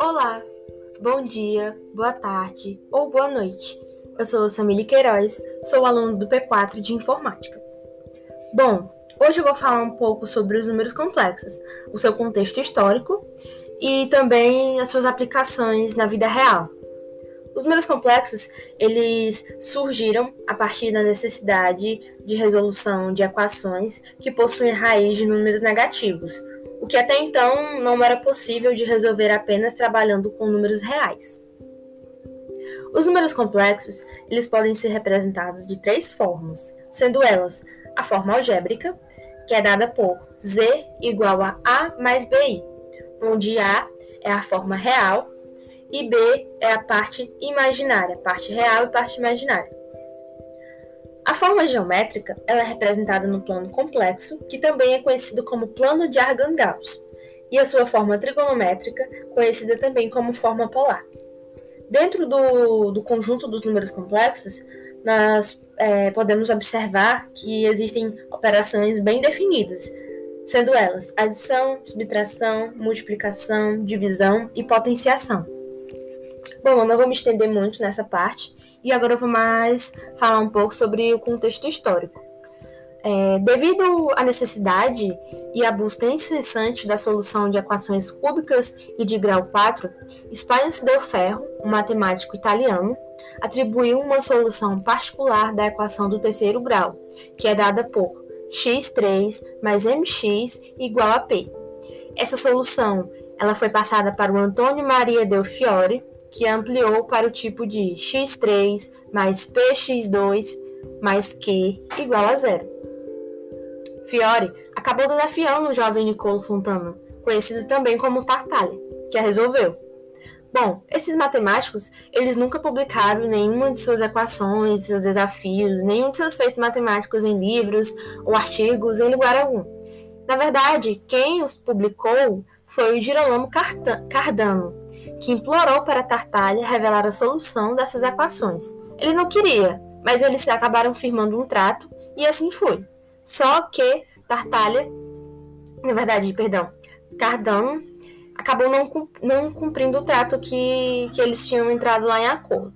Olá, bom dia, boa tarde ou boa noite. Eu sou Samile Queiroz, sou aluno do P4 de Informática. Bom, hoje eu vou falar um pouco sobre os números complexos, o seu contexto histórico e também as suas aplicações na vida real. Os números complexos, eles surgiram a partir da necessidade de resolução de equações que possuem raiz de números negativos, o que até então não era possível de resolver apenas trabalhando com números reais. Os números complexos, eles podem ser representados de três formas, sendo elas a forma algébrica, que é dada por z igual a a mais bi, onde a é a forma real e b é a parte imaginária, parte real e parte imaginária. A forma geométrica ela é representada no plano complexo, que também é conhecido como plano de Argand-Gauss, e a sua forma trigonométrica, conhecida também como forma polar. Dentro do, do conjunto dos números complexos, nós é, podemos observar que existem operações bem definidas, sendo elas adição, subtração, multiplicação, divisão e potenciação. Bom, eu não vou me estender muito nessa parte, e agora eu vou mais falar um pouco sobre o contexto histórico. É, devido à necessidade e à busca incessante da solução de equações cúbicas e de grau 4, Spinus del Ferro, um matemático italiano, atribuiu uma solução particular da equação do terceiro grau, que é dada por x3 mais mx igual a p. Essa solução ela foi passada para o Antônio Maria del Fiore, que ampliou para o tipo de x3 mais px2 mais q igual a zero. Fiore acabou desafiando o jovem Nicolo Fontana, conhecido também como Tartaglia, que a resolveu. Bom, esses matemáticos, eles nunca publicaram nenhuma de suas equações, seus desafios, nenhum de seus feitos matemáticos em livros ou artigos em lugar algum. Na verdade, quem os publicou foi o Girolamo Cardano, que implorou para Tartaglia revelar a solução dessas equações. Ele não queria, mas eles acabaram firmando um trato e assim foi. Só que Tartaglia, na verdade, perdão, Cardano acabou não, não cumprindo o trato que, que eles tinham entrado lá em acordo.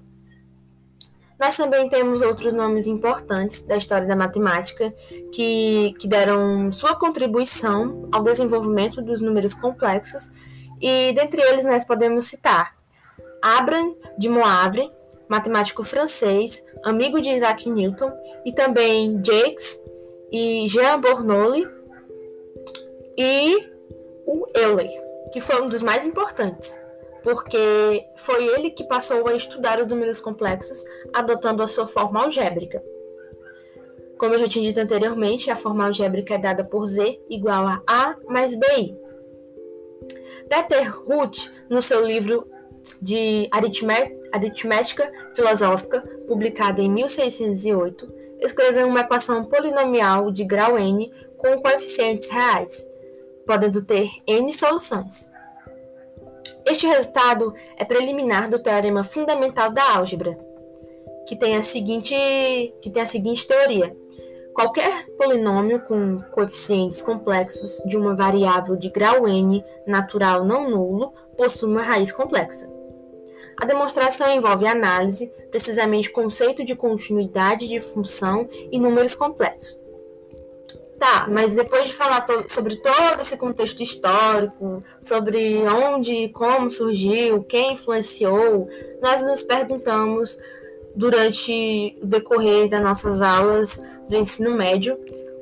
Nós também temos outros nomes importantes da história da matemática que, que deram sua contribuição ao desenvolvimento dos números complexos, e dentre eles nós podemos citar Abraham de Moivre, matemático francês, amigo de Isaac Newton, e também Jacques e Jean Bernoulli e o Euler, que foi um dos mais importantes, porque foi ele que passou a estudar os números complexos adotando a sua forma algébrica. Como eu já tinha dito anteriormente, a forma algébrica é dada por Z igual a A mais BI. Peter Ruth, no seu livro de aritmética filosófica, publicado em 1608, escrever uma equação polinomial de grau n com coeficientes reais, podendo ter n soluções. Este resultado é preliminar do teorema fundamental da álgebra, que tem a seguinte, que tem a seguinte teoria. Qualquer polinômio com coeficientes complexos de uma variável de grau n natural não nulo possui uma raiz complexa. A demonstração envolve análise, precisamente conceito de continuidade de função e números complexos. Tá, mas depois de falar sobre todo esse contexto histórico, sobre onde e como surgiu, quem influenciou, nós nos perguntamos durante o decorrer das nossas aulas do ensino médio,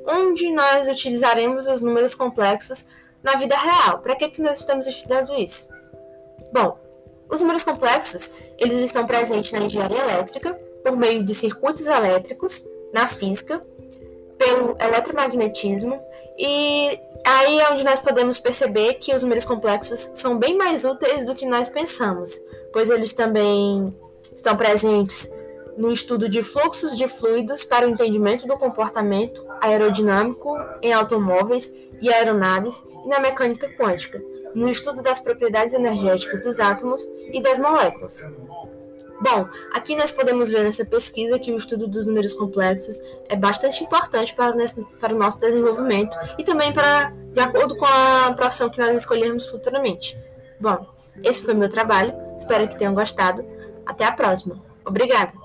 onde nós utilizaremos os números complexos na vida real. Para que, que nós estamos estudando isso? Bom, os números complexos, eles estão presentes na engenharia elétrica por meio de circuitos elétricos, na física, pelo eletromagnetismo e aí é onde nós podemos perceber que os números complexos são bem mais úteis do que nós pensamos, pois eles também estão presentes no estudo de fluxos de fluidos para o entendimento do comportamento aerodinâmico em automóveis e aeronaves e na mecânica quântica, no estudo das propriedades energéticas dos átomos e das moléculas. Bom, aqui nós podemos ver nessa pesquisa que o estudo dos números complexos é bastante importante para, para o nosso desenvolvimento e também para, de acordo com a profissão que nós escolhermos futuramente. Bom, esse foi meu trabalho, espero que tenham gostado. Até a próxima. Obrigada!